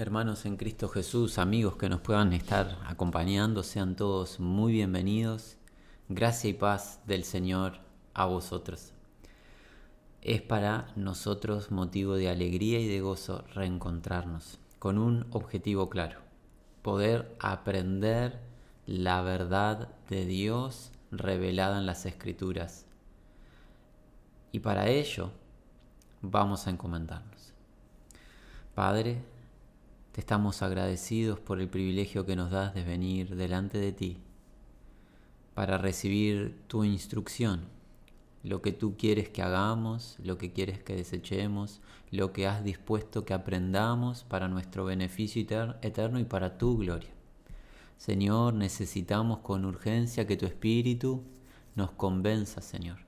Hermanos en Cristo Jesús, amigos que nos puedan estar acompañando, sean todos muy bienvenidos. Gracia y paz del Señor a vosotros. Es para nosotros motivo de alegría y de gozo reencontrarnos con un objetivo claro, poder aprender la verdad de Dios revelada en las Escrituras. Y para ello vamos a encomendarnos. Padre, te estamos agradecidos por el privilegio que nos das de venir delante de ti para recibir tu instrucción, lo que tú quieres que hagamos, lo que quieres que desechemos, lo que has dispuesto que aprendamos para nuestro beneficio eterno y para tu gloria. Señor, necesitamos con urgencia que tu Espíritu nos convenza, Señor,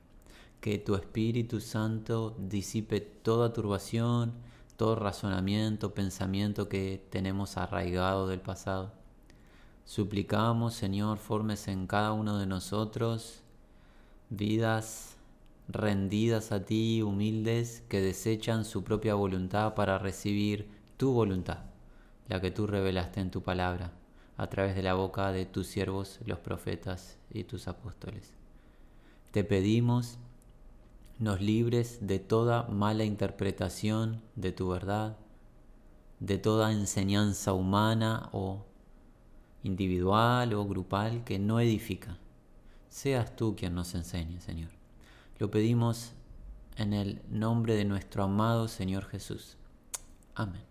que tu Espíritu Santo disipe toda turbación, todo razonamiento, pensamiento que tenemos arraigado del pasado. Suplicamos, Señor, formes en cada uno de nosotros vidas rendidas a ti, humildes, que desechan su propia voluntad para recibir tu voluntad, la que tú revelaste en tu palabra, a través de la boca de tus siervos, los profetas y tus apóstoles. Te pedimos nos libres de toda mala interpretación de tu verdad, de toda enseñanza humana o individual o grupal que no edifica. Seas tú quien nos enseñe, Señor. Lo pedimos en el nombre de nuestro amado Señor Jesús. Amén.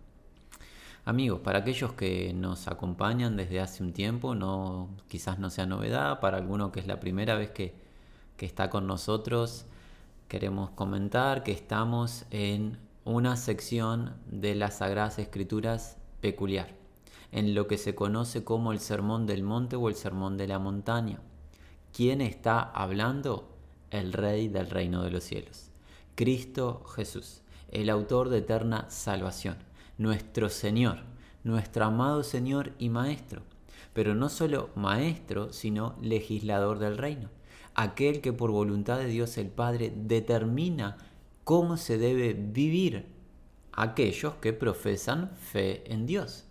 Amigos, para aquellos que nos acompañan desde hace un tiempo, no, quizás no sea novedad, para alguno que es la primera vez que, que está con nosotros, queremos comentar que estamos en una sección de las Sagradas Escrituras peculiar, en lo que se conoce como el Sermón del Monte o el Sermón de la Montaña. ¿Quién está hablando? El Rey del Reino de los Cielos, Cristo Jesús, el autor de eterna salvación, nuestro Señor, nuestro amado Señor y Maestro, pero no solo Maestro, sino legislador del reino aquel que por voluntad de Dios el Padre determina cómo se debe vivir aquellos que profesan fe en Dios.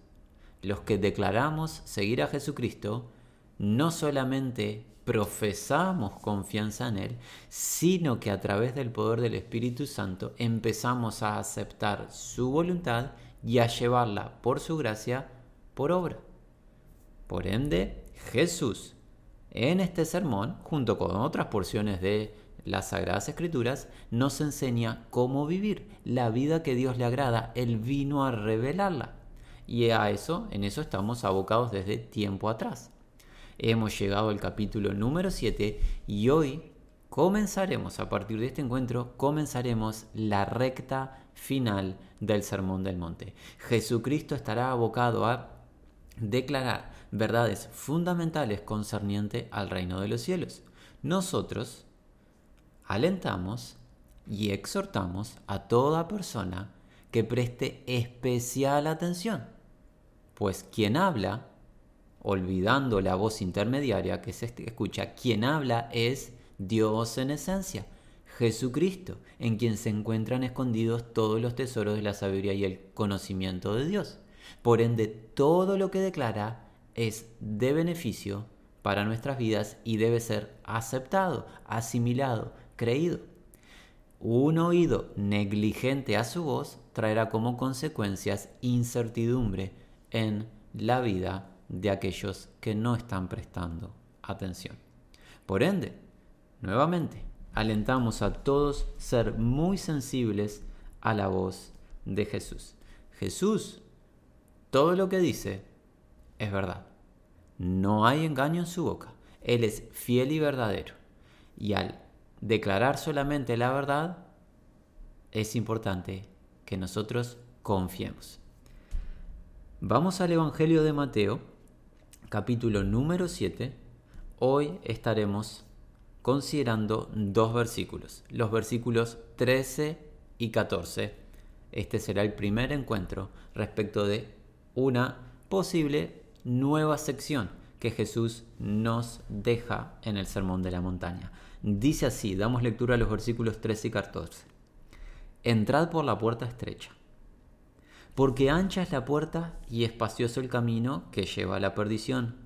Los que declaramos seguir a Jesucristo, no solamente profesamos confianza en Él, sino que a través del poder del Espíritu Santo empezamos a aceptar su voluntad y a llevarla por su gracia por obra. Por ende, Jesús en este sermón, junto con otras porciones de las Sagradas Escrituras, nos enseña cómo vivir la vida que Dios le agrada. Él vino a revelarla. Y a eso, en eso estamos abocados desde tiempo atrás. Hemos llegado al capítulo número 7 y hoy comenzaremos, a partir de este encuentro, comenzaremos la recta final del Sermón del Monte. Jesucristo estará abocado a declarar verdades fundamentales concerniente al reino de los cielos. Nosotros alentamos y exhortamos a toda persona que preste especial atención, pues quien habla, olvidando la voz intermediaria que se escucha, quien habla es Dios en esencia, Jesucristo, en quien se encuentran escondidos todos los tesoros de la sabiduría y el conocimiento de Dios. Por ende, todo lo que declara es de beneficio para nuestras vidas y debe ser aceptado, asimilado, creído. Un oído negligente a su voz traerá como consecuencias incertidumbre en la vida de aquellos que no están prestando atención. Por ende, nuevamente, alentamos a todos ser muy sensibles a la voz de Jesús. Jesús, todo lo que dice, es verdad. No hay engaño en su boca. Él es fiel y verdadero. Y al declarar solamente la verdad, es importante que nosotros confiemos. Vamos al Evangelio de Mateo, capítulo número 7. Hoy estaremos considerando dos versículos, los versículos 13 y 14. Este será el primer encuentro respecto de una posible nueva sección que Jesús nos deja en el Sermón de la Montaña. Dice así, damos lectura a los versículos 13 y 14. Entrad por la puerta estrecha, porque ancha es la puerta y espacioso el camino que lleva a la perdición,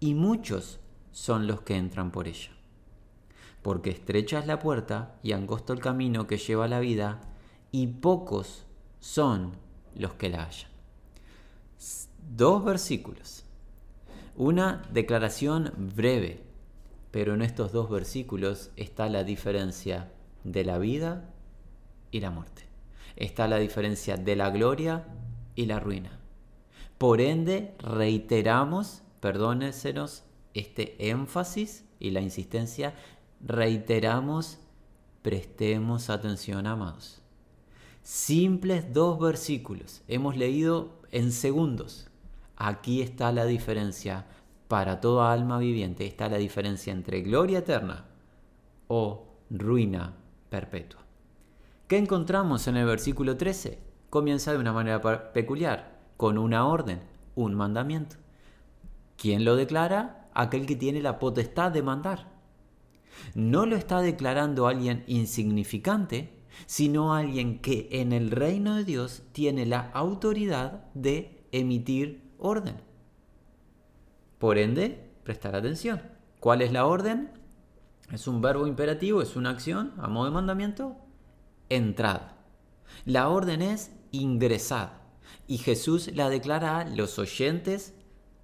y muchos son los que entran por ella. Porque estrecha es la puerta y angosto el camino que lleva a la vida, y pocos son los que la hallan. Dos versículos. Una declaración breve, pero en estos dos versículos está la diferencia de la vida y la muerte. Está la diferencia de la gloria y la ruina. Por ende, reiteramos, perdónesenos este énfasis y la insistencia, reiteramos, prestemos atención, amados. Simples dos versículos, hemos leído en segundos. Aquí está la diferencia para toda alma viviente, está la diferencia entre gloria eterna o ruina perpetua. ¿Qué encontramos en el versículo 13? Comienza de una manera peculiar, con una orden, un mandamiento. ¿Quién lo declara? Aquel que tiene la potestad de mandar. No lo está declarando alguien insignificante, sino alguien que en el reino de Dios tiene la autoridad de emitir orden. Por ende, prestar atención. ¿Cuál es la orden? Es un verbo imperativo, es una acción a modo de mandamiento. Entrad. La orden es ingresad. Y Jesús la declara a los oyentes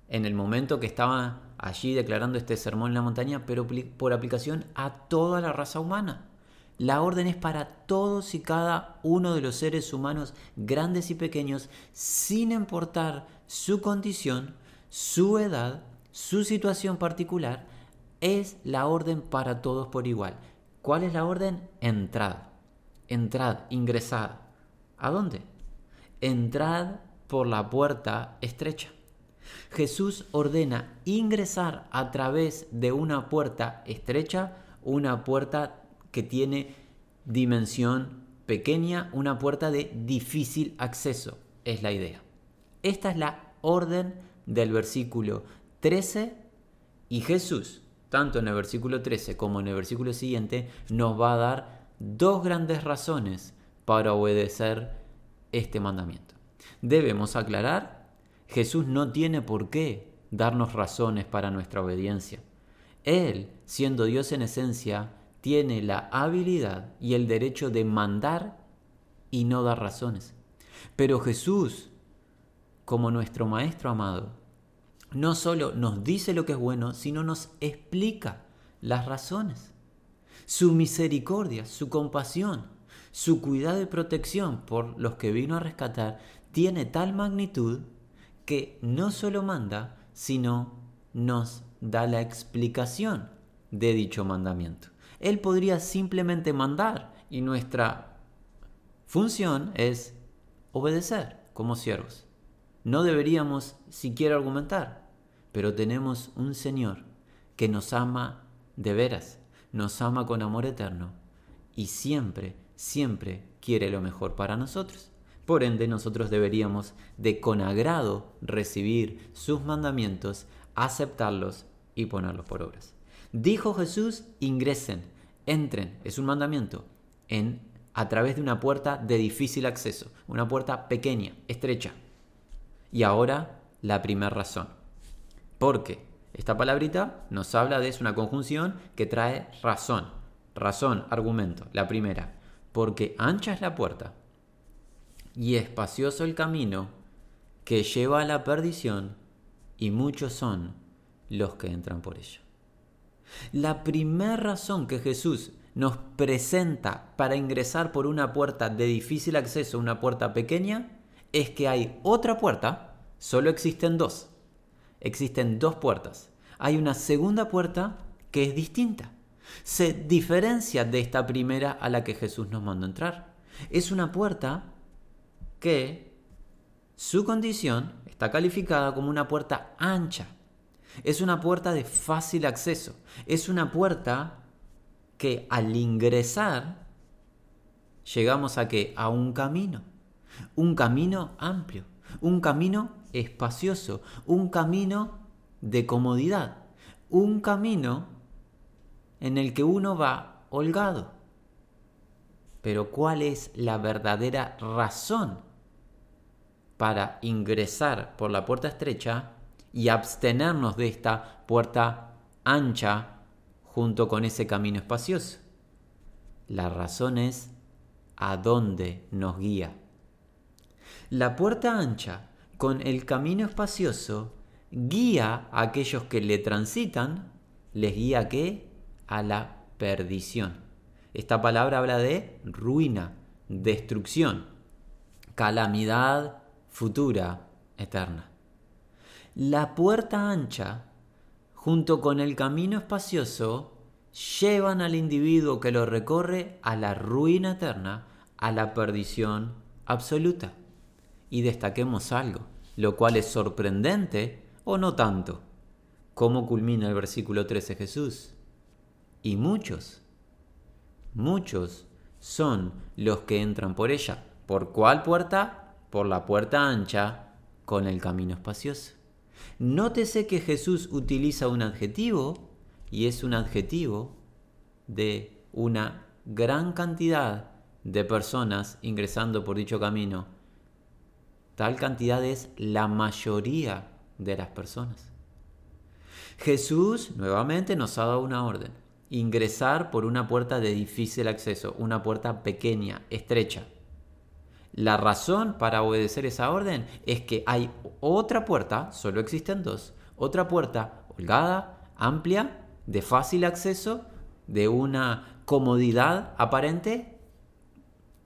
en el momento que estaba allí declarando este sermón en la montaña, pero por aplicación a toda la raza humana. La orden es para todos y cada uno de los seres humanos, grandes y pequeños, sin importar su condición, su edad, su situación particular, es la orden para todos por igual. ¿Cuál es la orden? Entrad, entrad, ingresad. ¿A dónde? Entrad por la puerta estrecha. Jesús ordena ingresar a través de una puerta estrecha, una puerta que tiene dimensión pequeña, una puerta de difícil acceso, es la idea. Esta es la orden del versículo 13 y Jesús, tanto en el versículo 13 como en el versículo siguiente, nos va a dar dos grandes razones para obedecer este mandamiento. Debemos aclarar, Jesús no tiene por qué darnos razones para nuestra obediencia. Él, siendo Dios en esencia, tiene la habilidad y el derecho de mandar y no dar razones. Pero Jesús, como nuestro Maestro amado, no solo nos dice lo que es bueno, sino nos explica las razones. Su misericordia, su compasión, su cuidado y protección por los que vino a rescatar tiene tal magnitud que no solo manda, sino nos da la explicación de dicho mandamiento. Él podría simplemente mandar y nuestra función es obedecer como siervos. No deberíamos siquiera argumentar, pero tenemos un Señor que nos ama de veras, nos ama con amor eterno y siempre, siempre quiere lo mejor para nosotros. Por ende, nosotros deberíamos de con agrado recibir sus mandamientos, aceptarlos y ponerlos por obras. Dijo Jesús, ingresen, entren, es un mandamiento, en, a través de una puerta de difícil acceso, una puerta pequeña, estrecha. Y ahora la primera razón. Porque esta palabrita nos habla de es una conjunción que trae razón. Razón, argumento. La primera, porque ancha es la puerta y espacioso el camino que lleva a la perdición y muchos son los que entran por ella. La primera razón que Jesús nos presenta para ingresar por una puerta de difícil acceso, una puerta pequeña, es que hay otra puerta, solo existen dos. Existen dos puertas. Hay una segunda puerta que es distinta. Se diferencia de esta primera a la que Jesús nos mandó entrar. Es una puerta que su condición está calificada como una puerta ancha, es una puerta de fácil acceso. Es una puerta que al ingresar llegamos a que a un camino, un camino amplio, un camino espacioso, un camino de comodidad, un camino en el que uno va holgado. Pero ¿cuál es la verdadera razón para ingresar por la puerta estrecha y abstenernos de esta puerta ancha junto con ese camino espacioso. La razón es a dónde nos guía. La puerta ancha con el camino espacioso guía a aquellos que le transitan, les guía a qué? A la perdición. Esta palabra habla de ruina, destrucción, calamidad futura, eterna. La puerta ancha, junto con el camino espacioso, llevan al individuo que lo recorre a la ruina eterna, a la perdición absoluta. Y destaquemos algo, lo cual es sorprendente o no tanto. ¿Cómo culmina el versículo 13 Jesús? Y muchos, muchos son los que entran por ella. ¿Por cuál puerta? Por la puerta ancha con el camino espacioso. Nótese que Jesús utiliza un adjetivo y es un adjetivo de una gran cantidad de personas ingresando por dicho camino. Tal cantidad es la mayoría de las personas. Jesús nuevamente nos ha dado una orden. Ingresar por una puerta de difícil acceso, una puerta pequeña, estrecha. La razón para obedecer esa orden es que hay otra puerta, solo existen dos, otra puerta holgada, amplia, de fácil acceso, de una comodidad aparente,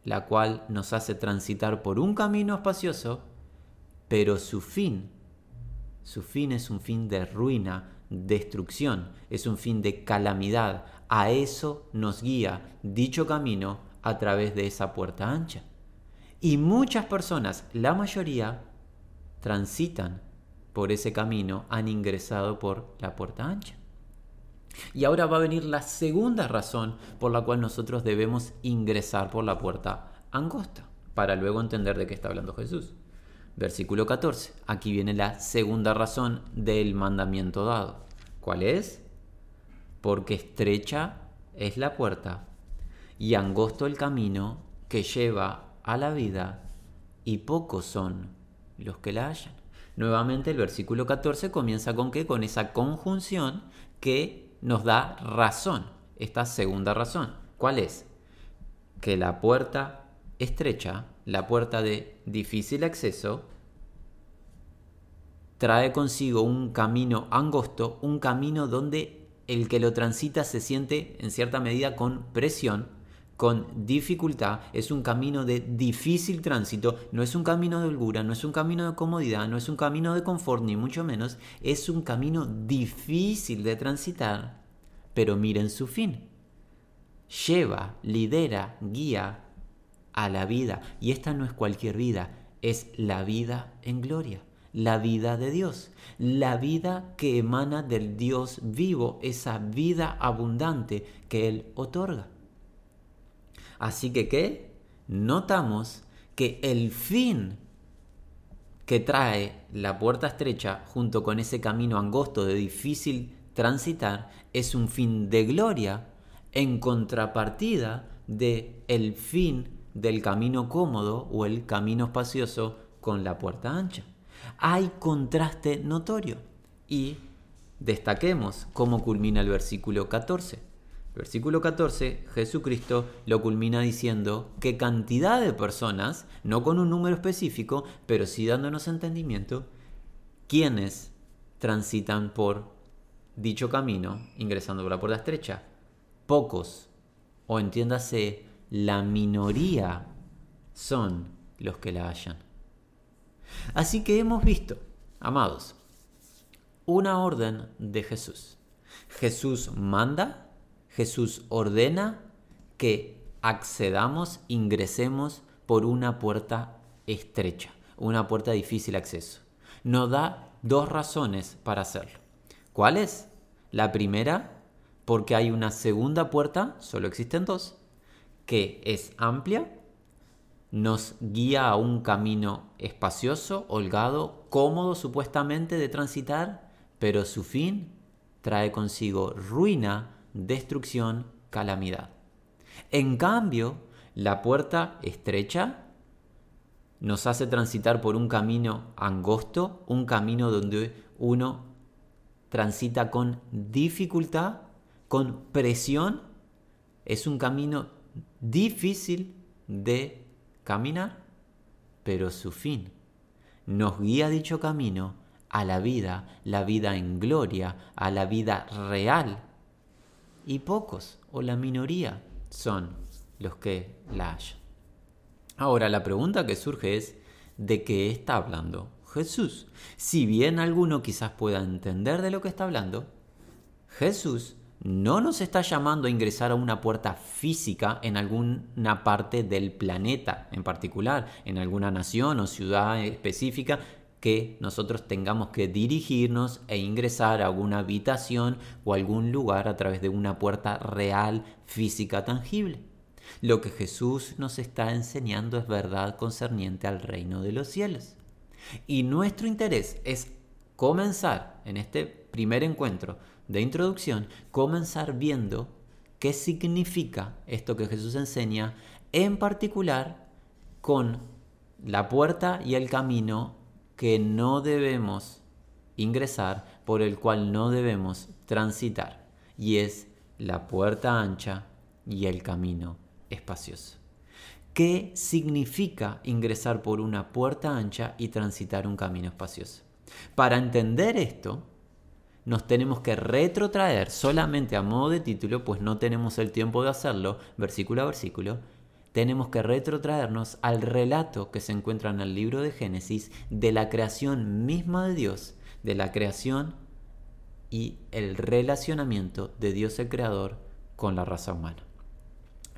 la cual nos hace transitar por un camino espacioso, pero su fin, su fin es un fin de ruina, destrucción, es un fin de calamidad. A eso nos guía dicho camino a través de esa puerta ancha. Y muchas personas, la mayoría, transitan por ese camino, han ingresado por la puerta ancha. Y ahora va a venir la segunda razón por la cual nosotros debemos ingresar por la puerta angosta, para luego entender de qué está hablando Jesús. Versículo 14. Aquí viene la segunda razón del mandamiento dado. ¿Cuál es? Porque estrecha es la puerta y angosto el camino que lleva a la vida y pocos son los que la hallan. Nuevamente el versículo 14 comienza con qué? Con esa conjunción que nos da razón, esta segunda razón. ¿Cuál es? Que la puerta estrecha, la puerta de difícil acceso, trae consigo un camino angosto, un camino donde el que lo transita se siente en cierta medida con presión, con dificultad, es un camino de difícil tránsito, no es un camino de holgura, no es un camino de comodidad, no es un camino de confort, ni mucho menos, es un camino difícil de transitar, pero miren su fin. Lleva, lidera, guía a la vida, y esta no es cualquier vida, es la vida en gloria, la vida de Dios, la vida que emana del Dios vivo, esa vida abundante que Él otorga. Así que, ¿qué? Notamos que el fin que trae la puerta estrecha junto con ese camino angosto de difícil transitar es un fin de gloria en contrapartida de el fin del camino cómodo o el camino espacioso con la puerta ancha. Hay contraste notorio y destaquemos cómo culmina el versículo 14. Versículo 14, Jesucristo lo culmina diciendo que cantidad de personas, no con un número específico, pero sí dándonos entendimiento, quienes transitan por dicho camino, ingresando por la puerta estrecha. Pocos, o entiéndase, la minoría son los que la hallan. Así que hemos visto, amados, una orden de Jesús. Jesús manda Jesús ordena que accedamos, ingresemos por una puerta estrecha, una puerta de difícil acceso. Nos da dos razones para hacerlo. ¿Cuáles? La primera, porque hay una segunda puerta, solo existen dos, que es amplia, nos guía a un camino espacioso, holgado, cómodo supuestamente de transitar, pero su fin trae consigo ruina, destrucción, calamidad. En cambio, la puerta estrecha nos hace transitar por un camino angosto, un camino donde uno transita con dificultad, con presión. Es un camino difícil de caminar, pero su fin nos guía dicho camino a la vida, la vida en gloria, a la vida real. Y pocos, o la minoría, son los que la hallan. Ahora, la pregunta que surge es, ¿de qué está hablando Jesús? Si bien alguno quizás pueda entender de lo que está hablando, Jesús no nos está llamando a ingresar a una puerta física en alguna parte del planeta en particular, en alguna nación o ciudad específica, que nosotros tengamos que dirigirnos e ingresar a alguna habitación o algún lugar a través de una puerta real, física, tangible. Lo que Jesús nos está enseñando es verdad concerniente al reino de los cielos. Y nuestro interés es comenzar en este primer encuentro de introducción, comenzar viendo qué significa esto que Jesús enseña, en particular con la puerta y el camino que no debemos ingresar, por el cual no debemos transitar, y es la puerta ancha y el camino espacioso. ¿Qué significa ingresar por una puerta ancha y transitar un camino espacioso? Para entender esto, nos tenemos que retrotraer solamente a modo de título, pues no tenemos el tiempo de hacerlo versículo a versículo, tenemos que retrotraernos al relato que se encuentra en el libro de Génesis de la creación misma de Dios, de la creación y el relacionamiento de Dios el Creador con la raza humana.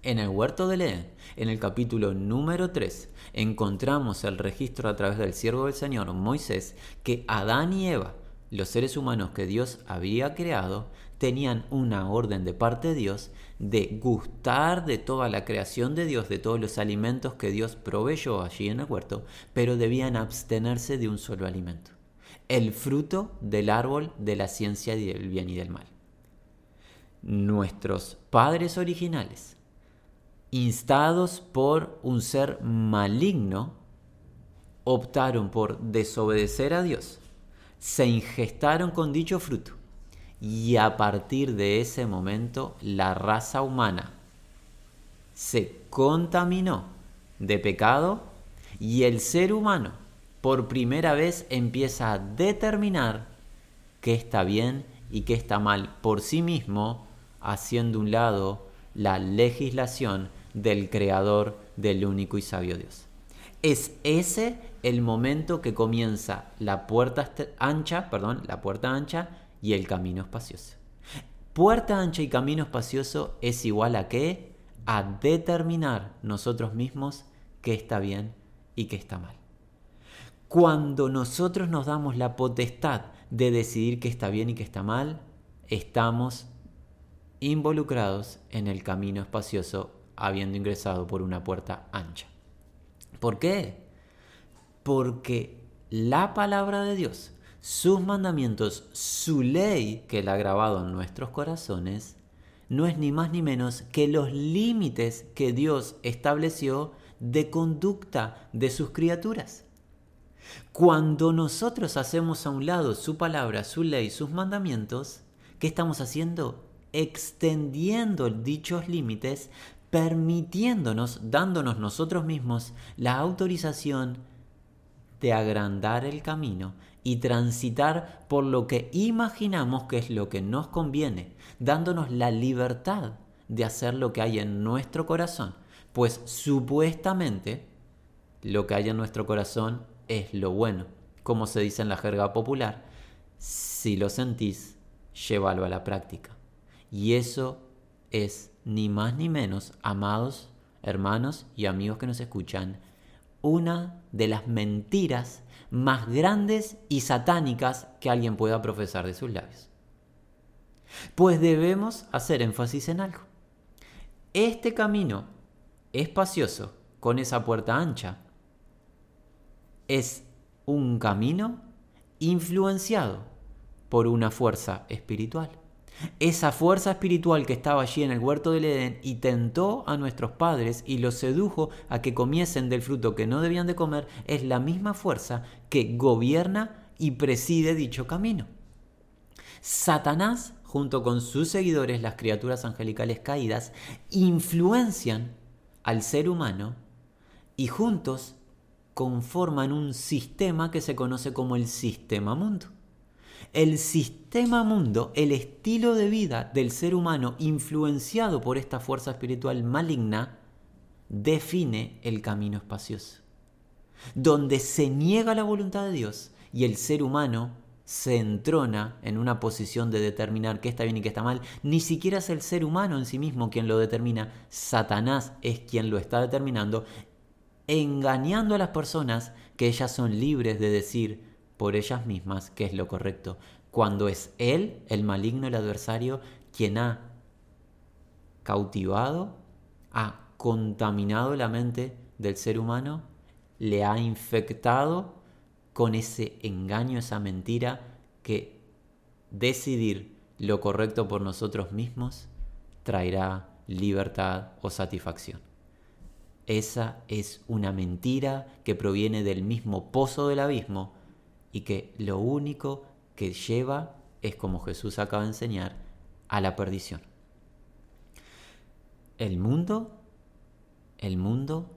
En el huerto de Edén, en el capítulo número 3, encontramos el registro a través del siervo del Señor, Moisés, que Adán y Eva, los seres humanos que Dios había creado, tenían una orden de parte de Dios de gustar de toda la creación de Dios, de todos los alimentos que Dios proveyó allí en el huerto, pero debían abstenerse de un solo alimento, el fruto del árbol de la ciencia del bien y del mal. Nuestros padres originales, instados por un ser maligno, optaron por desobedecer a Dios, se ingestaron con dicho fruto y a partir de ese momento la raza humana se contaminó de pecado y el ser humano por primera vez empieza a determinar qué está bien y qué está mal por sí mismo, haciendo un lado la legislación del creador del único y sabio Dios. Es ese el momento que comienza la puerta ancha, perdón, la puerta ancha y el camino espacioso. Puerta ancha y camino espacioso es igual a qué? A determinar nosotros mismos qué está bien y qué está mal. Cuando nosotros nos damos la potestad de decidir qué está bien y qué está mal, estamos involucrados en el camino espacioso habiendo ingresado por una puerta ancha. ¿Por qué? Porque la palabra de Dios sus mandamientos, su ley que Él ha grabado en nuestros corazones, no es ni más ni menos que los límites que Dios estableció de conducta de sus criaturas. Cuando nosotros hacemos a un lado su palabra, su ley, sus mandamientos, ¿qué estamos haciendo? Extendiendo dichos límites, permitiéndonos, dándonos nosotros mismos la autorización de agrandar el camino y transitar por lo que imaginamos que es lo que nos conviene, dándonos la libertad de hacer lo que hay en nuestro corazón, pues supuestamente lo que hay en nuestro corazón es lo bueno, como se dice en la jerga popular, si lo sentís, llévalo a la práctica. Y eso es ni más ni menos, amados hermanos y amigos que nos escuchan, una de las mentiras más grandes y satánicas que alguien pueda profesar de sus labios. Pues debemos hacer énfasis en algo. Este camino espacioso, con esa puerta ancha, es un camino influenciado por una fuerza espiritual. Esa fuerza espiritual que estaba allí en el huerto del Edén y tentó a nuestros padres y los sedujo a que comiesen del fruto que no debían de comer, es la misma fuerza que gobierna y preside dicho camino. Satanás, junto con sus seguidores, las criaturas angelicales caídas, influencian al ser humano y juntos conforman un sistema que se conoce como el sistema mundo. El sistema mundo, el estilo de vida del ser humano influenciado por esta fuerza espiritual maligna, define el camino espacioso, donde se niega la voluntad de Dios y el ser humano se entrona en una posición de determinar qué está bien y qué está mal, ni siquiera es el ser humano en sí mismo quien lo determina, Satanás es quien lo está determinando, engañando a las personas que ellas son libres de decir, por ellas mismas qué es lo correcto, cuando es Él, el maligno, el adversario, quien ha cautivado, ha contaminado la mente del ser humano, le ha infectado con ese engaño, esa mentira, que decidir lo correcto por nosotros mismos traerá libertad o satisfacción. Esa es una mentira que proviene del mismo pozo del abismo y que lo único que lleva es, como Jesús acaba de enseñar, a la perdición. El mundo, el mundo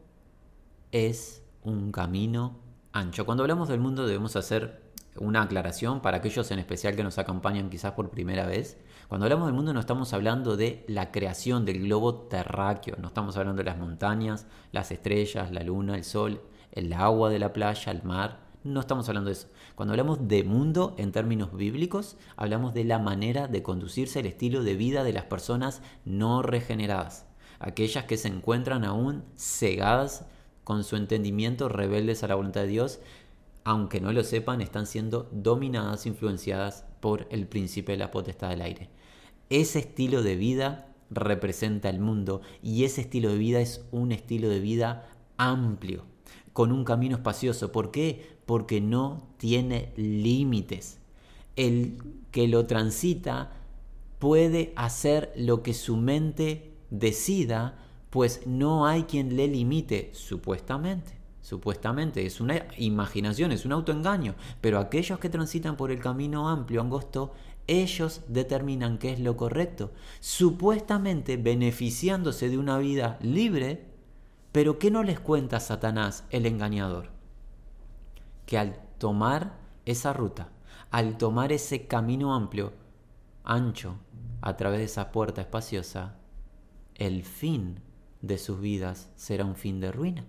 es un camino ancho. Cuando hablamos del mundo debemos hacer una aclaración para aquellos en especial que nos acompañan quizás por primera vez. Cuando hablamos del mundo no estamos hablando de la creación del globo terráqueo, no estamos hablando de las montañas, las estrellas, la luna, el sol, el agua de la playa, el mar, no estamos hablando de eso. Cuando hablamos de mundo en términos bíblicos, hablamos de la manera de conducirse el estilo de vida de las personas no regeneradas, aquellas que se encuentran aún cegadas con su entendimiento, rebeldes a la voluntad de Dios, aunque no lo sepan, están siendo dominadas, influenciadas por el príncipe de la potestad del aire. Ese estilo de vida representa el mundo y ese estilo de vida es un estilo de vida amplio con un camino espacioso. ¿Por qué? Porque no tiene límites. El que lo transita puede hacer lo que su mente decida, pues no hay quien le limite, supuestamente. Supuestamente es una imaginación, es un autoengaño, pero aquellos que transitan por el camino amplio, angosto, ellos determinan qué es lo correcto, supuestamente beneficiándose de una vida libre pero ¿qué no les cuenta Satanás, el engañador? Que al tomar esa ruta, al tomar ese camino amplio, ancho, a través de esa puerta espaciosa, el fin de sus vidas será un fin de ruina.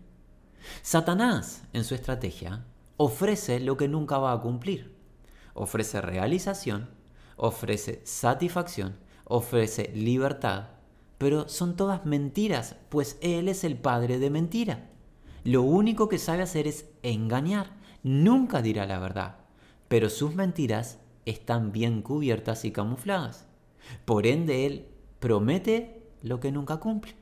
Satanás, en su estrategia, ofrece lo que nunca va a cumplir. Ofrece realización, ofrece satisfacción, ofrece libertad, pero son todas mentiras, pues Él es el padre de mentira. Lo único que sabe hacer es engañar, nunca dirá la verdad, pero sus mentiras están bien cubiertas y camufladas. Por ende, Él promete lo que nunca cumple.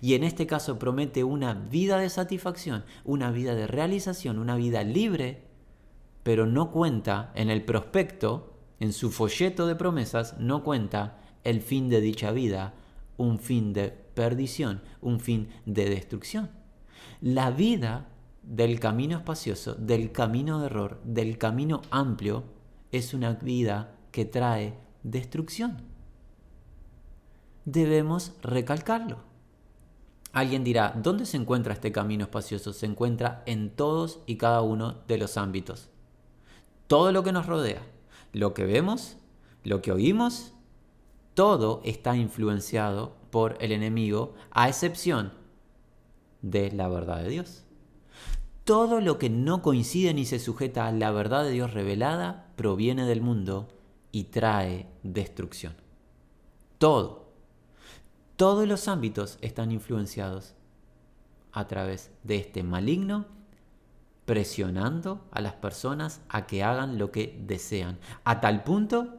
Y en este caso promete una vida de satisfacción, una vida de realización, una vida libre, pero no cuenta en el prospecto, en su folleto de promesas, no cuenta el fin de dicha vida, un fin de perdición, un fin de destrucción. La vida del camino espacioso, del camino de error, del camino amplio, es una vida que trae destrucción. Debemos recalcarlo. Alguien dirá, ¿dónde se encuentra este camino espacioso? Se encuentra en todos y cada uno de los ámbitos. Todo lo que nos rodea, lo que vemos, lo que oímos todo está influenciado por el enemigo, a excepción de la verdad de Dios. Todo lo que no coincide ni se sujeta a la verdad de Dios revelada proviene del mundo y trae destrucción. Todo. Todos los ámbitos están influenciados a través de este maligno presionando a las personas a que hagan lo que desean. A tal punto,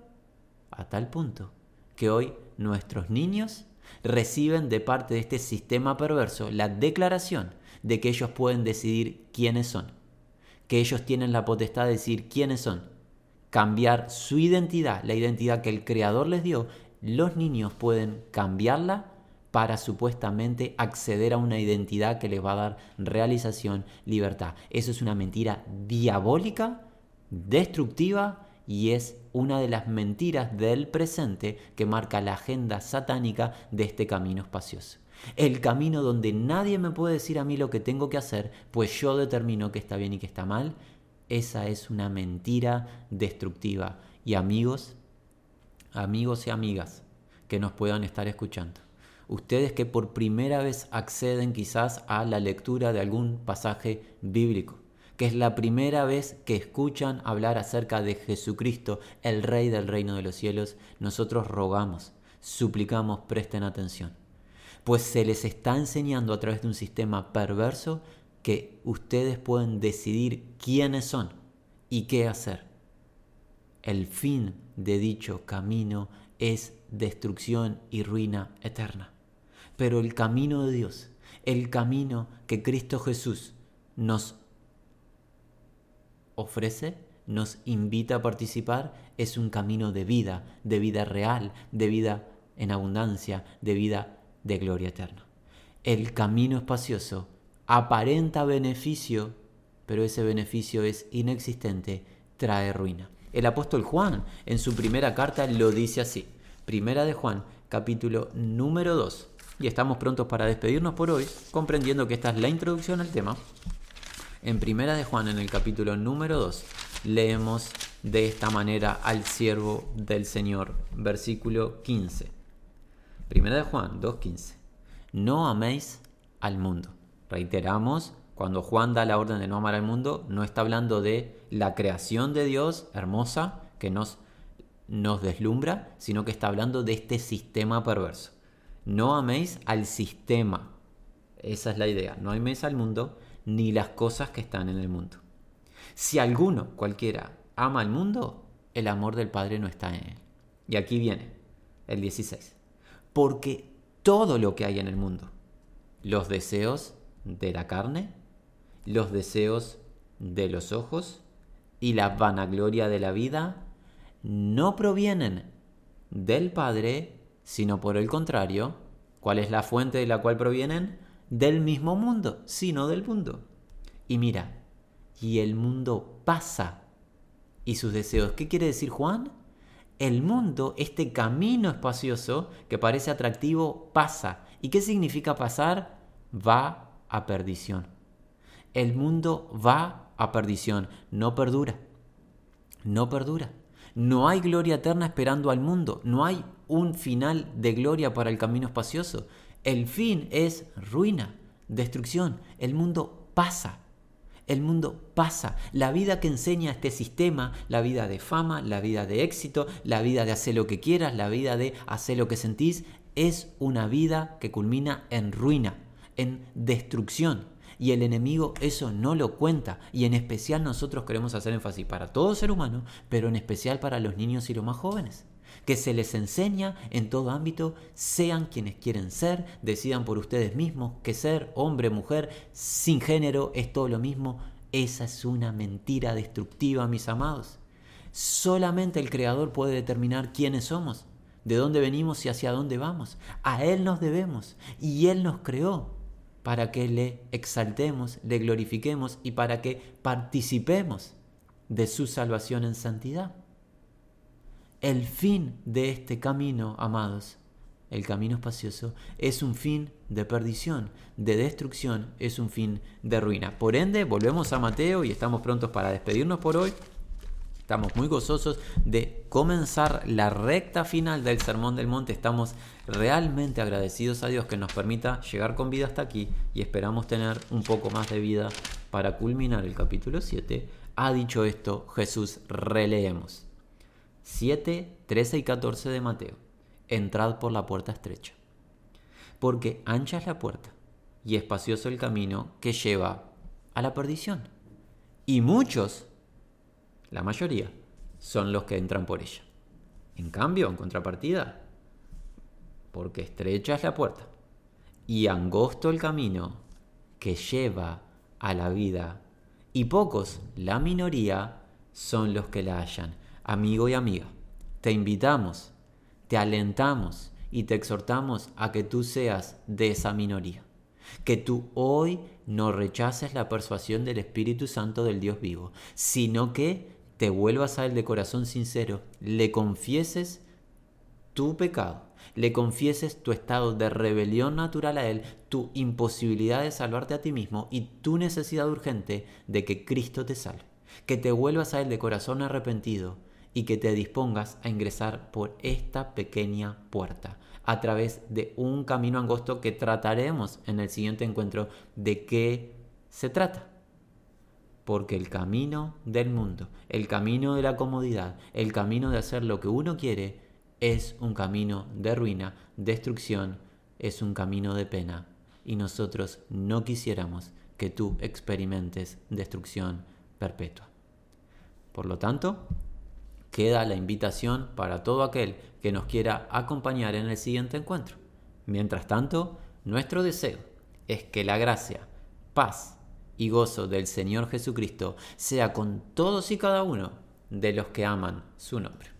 a tal punto, que hoy nuestros niños reciben de parte de este sistema perverso la declaración de que ellos pueden decidir quiénes son, que ellos tienen la potestad de decir quiénes son, cambiar su identidad, la identidad que el Creador les dio, los niños pueden cambiarla para supuestamente acceder a una identidad que les va a dar realización, libertad. Eso es una mentira diabólica, destructiva y es una de las mentiras del presente que marca la agenda satánica de este camino espacioso. El camino donde nadie me puede decir a mí lo que tengo que hacer, pues yo determino qué está bien y qué está mal, esa es una mentira destructiva. Y amigos, amigos y amigas que nos puedan estar escuchando, ustedes que por primera vez acceden quizás a la lectura de algún pasaje bíblico, que es la primera vez que escuchan hablar acerca de Jesucristo, el Rey del reino de los cielos, nosotros rogamos, suplicamos, presten atención, pues se les está enseñando a través de un sistema perverso que ustedes pueden decidir quiénes son y qué hacer. El fin de dicho camino es destrucción y ruina eterna. Pero el camino de Dios, el camino que Cristo Jesús nos ofrece, nos invita a participar, es un camino de vida, de vida real, de vida en abundancia, de vida de gloria eterna. El camino espacioso aparenta beneficio, pero ese beneficio es inexistente, trae ruina. El apóstol Juan en su primera carta lo dice así. Primera de Juan, capítulo número 2 y estamos prontos para despedirnos por hoy, comprendiendo que esta es la introducción al tema. En Primera de Juan, en el capítulo número 2, leemos de esta manera al siervo del Señor, versículo 15. Primera de Juan 2.15. No améis al mundo. Reiteramos, cuando Juan da la orden de no amar al mundo, no está hablando de la creación de Dios hermosa que nos, nos deslumbra, sino que está hablando de este sistema perverso. No améis al sistema. Esa es la idea. No améis al mundo ni las cosas que están en el mundo. Si alguno, cualquiera, ama al mundo, el amor del Padre no está en él. Y aquí viene el 16. Porque todo lo que hay en el mundo, los deseos de la carne, los deseos de los ojos y la vanagloria de la vida, no provienen del Padre, sino por el contrario, ¿cuál es la fuente de la cual provienen? Del mismo mundo, sino del mundo. Y mira, y el mundo pasa y sus deseos. ¿Qué quiere decir Juan? El mundo, este camino espacioso que parece atractivo, pasa. ¿Y qué significa pasar? Va a perdición. El mundo va a perdición, no perdura. No perdura. No hay gloria eterna esperando al mundo, no hay un final de gloria para el camino espacioso. El fin es ruina, destrucción. El mundo pasa. El mundo pasa. La vida que enseña este sistema, la vida de fama, la vida de éxito, la vida de hacer lo que quieras, la vida de hacer lo que sentís, es una vida que culmina en ruina, en destrucción. Y el enemigo eso no lo cuenta. Y en especial nosotros queremos hacer énfasis para todo ser humano, pero en especial para los niños y los más jóvenes que se les enseña en todo ámbito, sean quienes quieren ser, decidan por ustedes mismos que ser hombre, mujer, sin género es todo lo mismo. Esa es una mentira destructiva, mis amados. Solamente el Creador puede determinar quiénes somos, de dónde venimos y hacia dónde vamos. A Él nos debemos y Él nos creó para que le exaltemos, le glorifiquemos y para que participemos de su salvación en santidad. El fin de este camino, amados, el camino espacioso, es un fin de perdición, de destrucción, es un fin de ruina. Por ende, volvemos a Mateo y estamos prontos para despedirnos por hoy. Estamos muy gozosos de comenzar la recta final del Sermón del Monte. Estamos realmente agradecidos a Dios que nos permita llegar con vida hasta aquí y esperamos tener un poco más de vida para culminar el capítulo 7. Ha dicho esto, Jesús, releemos. 7, 13 y 14 de Mateo. Entrad por la puerta estrecha. Porque ancha es la puerta y espacioso el camino que lleva a la perdición. Y muchos, la mayoría, son los que entran por ella. En cambio, en contrapartida, porque estrecha es la puerta y angosto el camino que lleva a la vida, y pocos, la minoría, son los que la hallan amigo y amiga, te invitamos te alentamos y te exhortamos a que tú seas de esa minoría. Que tú hoy no rechaces la persuasión del Espíritu Santo del Dios vivo, sino que te vuelvas a Él de corazón sincero, le confieses tu pecado, le confieses tu estado de rebelión natural a Él, tu imposibilidad de salvarte a ti mismo y tu necesidad urgente de que Cristo te salve. Que te vuelvas a Él de corazón arrepentido y que te dispongas a ingresar por esta pequeña puerta a través de un camino angosto que trataremos en el siguiente encuentro de qué se trata. Porque el camino del mundo, el camino de la comodidad, el camino de hacer lo que uno quiere, es un camino de ruina, destrucción, es un camino de pena. Y nosotros no quisiéramos que tú experimentes destrucción perpetua. Por lo tanto, queda la invitación para todo aquel que nos quiera acompañar en el siguiente encuentro. Mientras tanto, nuestro deseo es que la gracia, paz y gozo del Señor Jesucristo sea con todos y cada uno de los que aman su nombre.